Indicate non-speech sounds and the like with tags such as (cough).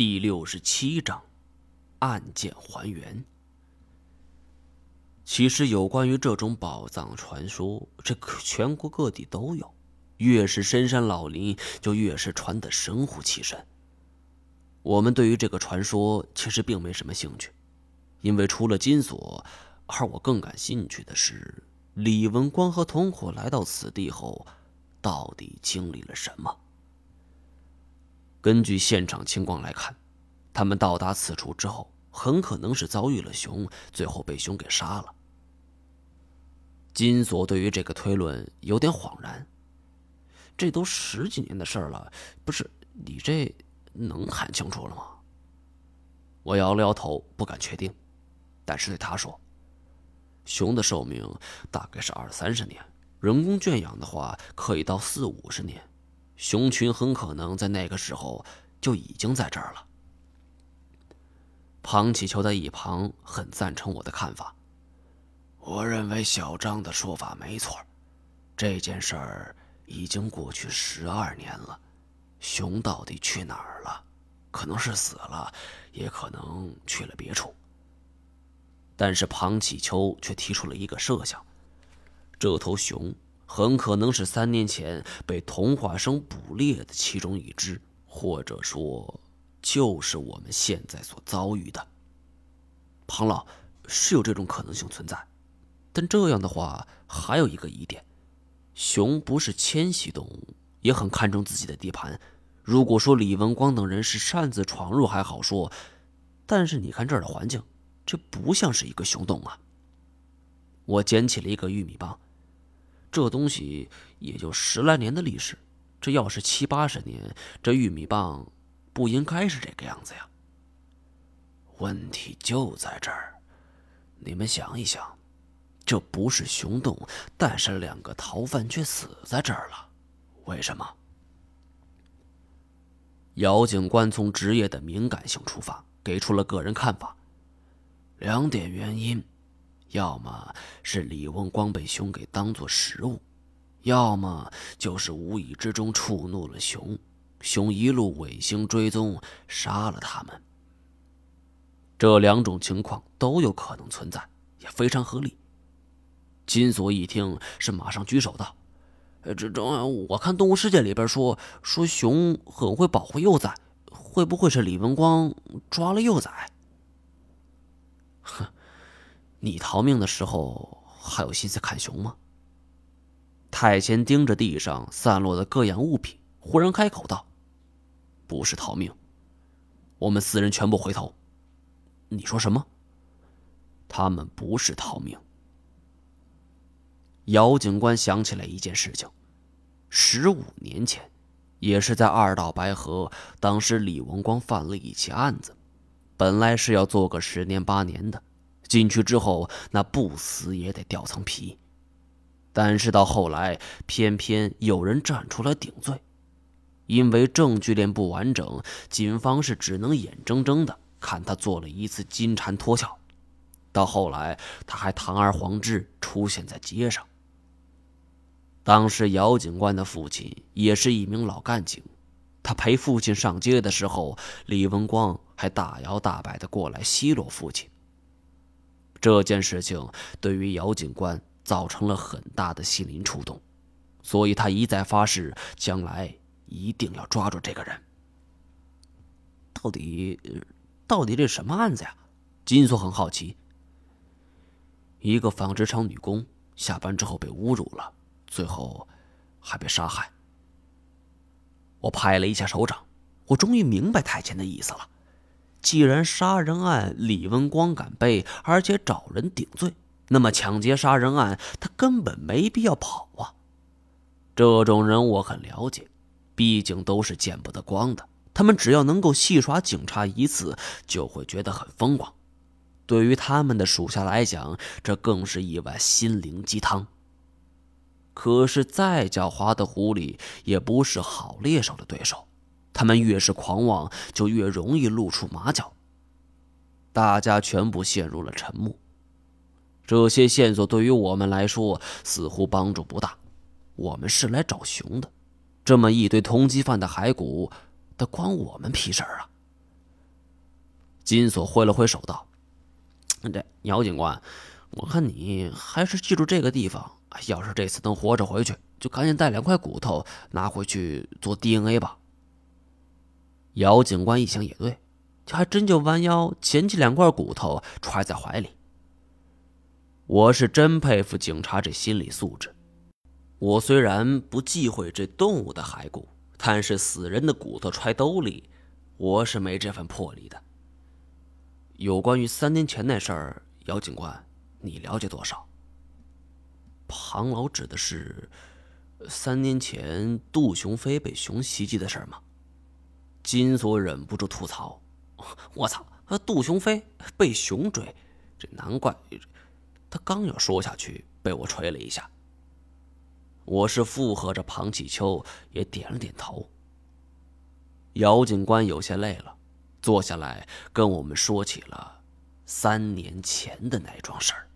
第六十七章，案件还原。其实有关于这种宝藏传说，这全国各地都有。越是深山老林，就越是传得神乎其神。我们对于这个传说其实并没什么兴趣，因为除了金锁，而我更感兴趣的是李文光和同伙来到此地后，到底经历了什么。根据现场情况来看，他们到达此处之后，很可能是遭遇了熊，最后被熊给杀了。金锁对于这个推论有点恍然。这都十几年的事了，不是你这能看清楚了吗？我摇了摇头，不敢确定，但是对他说：“熊的寿命大概是二三十年，人工圈养的话，可以到四五十年。”熊群很可能在那个时候就已经在这儿了。庞启秋在一旁很赞成我的看法。我认为小张的说法没错，这件事儿已经过去十二年了，熊到底去哪儿了？可能是死了，也可能去了别处。但是庞启秋却提出了一个设想：这头熊。很可能是三年前被童话生捕猎的其中一只，或者说，就是我们现在所遭遇的。庞老是有这种可能性存在，但这样的话还有一个疑点：熊不是迁徙动物，也很看重自己的地盘。如果说李文光等人是擅自闯入还好说，但是你看这儿的环境，这不像是一个熊洞啊。我捡起了一个玉米棒。这东西也就十来年的历史，这要是七八十年，这玉米棒不应该是这个样子呀。问题就在这儿，你们想一想，这不是熊洞，但是两个逃犯却死在这儿了，为什么？姚警官从职业的敏感性出发，给出了个人看法，两点原因。要么是李文光被熊给当做食物，要么就是无意之中触怒了熊，熊一路尾行追踪，杀了他们。这两种情况都有可能存在，也非常合理。金锁一听是马上举手道：“这这，我看《动物世界》里边说说熊很会保护幼崽，会不会是李文光抓了幼崽？” (laughs) 哼。你逃命的时候还有心思看熊吗？太监盯着地上散落的各样物品，忽然开口道：“不是逃命，我们四人全部回头。”你说什么？他们不是逃命。姚警官想起来一件事情：十五年前，也是在二道白河，当时李文光犯了一起案子，本来是要做个十年八年的。进去之后，那不死也得掉层皮。但是到后来，偏偏有人站出来顶罪，因为证据链不完整，警方是只能眼睁睁的看他做了一次金蝉脱壳。到后来，他还堂而皇之出现在街上。当时姚警官的父亲也是一名老干警，他陪父亲上街的时候，李文光还大摇大摆的过来奚落父亲。这件事情对于姚警官造成了很大的心灵触动，所以他一再发誓，将来一定要抓住这个人。到底，到底这什么案子呀？金锁很好奇。一个纺织厂女工下班之后被侮辱了，最后还被杀害。我拍了一下手掌，我终于明白太监的意思了。既然杀人案李文光敢背，而且找人顶罪，那么抢劫杀人案他根本没必要跑啊！这种人我很了解，毕竟都是见不得光的。他们只要能够戏耍警察一次，就会觉得很风光。对于他们的属下来讲，这更是一碗心灵鸡汤。可是再狡猾的狐狸，也不是好猎手的对手。他们越是狂妄，就越容易露出马脚。大家全部陷入了沉默。这些线索对于我们来说似乎帮助不大。我们是来找熊的，这么一堆通缉犯的骸骨，那关我们屁事儿啊！金锁挥了挥手道：“这姚警官，我看你还是记住这个地方。要是这次能活着回去，就赶紧带两块骨头拿回去做 DNA 吧。”姚警官一想也对，就还真就弯腰捡起两块骨头揣在怀里。我是真佩服警察这心理素质。我虽然不忌讳这动物的骸骨，但是死人的骨头揣兜里，我是没这份魄力的。有关于三年前那事儿，姚警官，你了解多少？庞老指的是三年前杜雄飞被熊袭击的事儿吗？金锁忍不住吐槽：“我操！杜雄飞被熊追，这难怪……”他刚要说下去，被我捶了一下。我是附和着，庞启秋也点了点头。姚警官有些累了，坐下来跟我们说起了三年前的那桩事儿。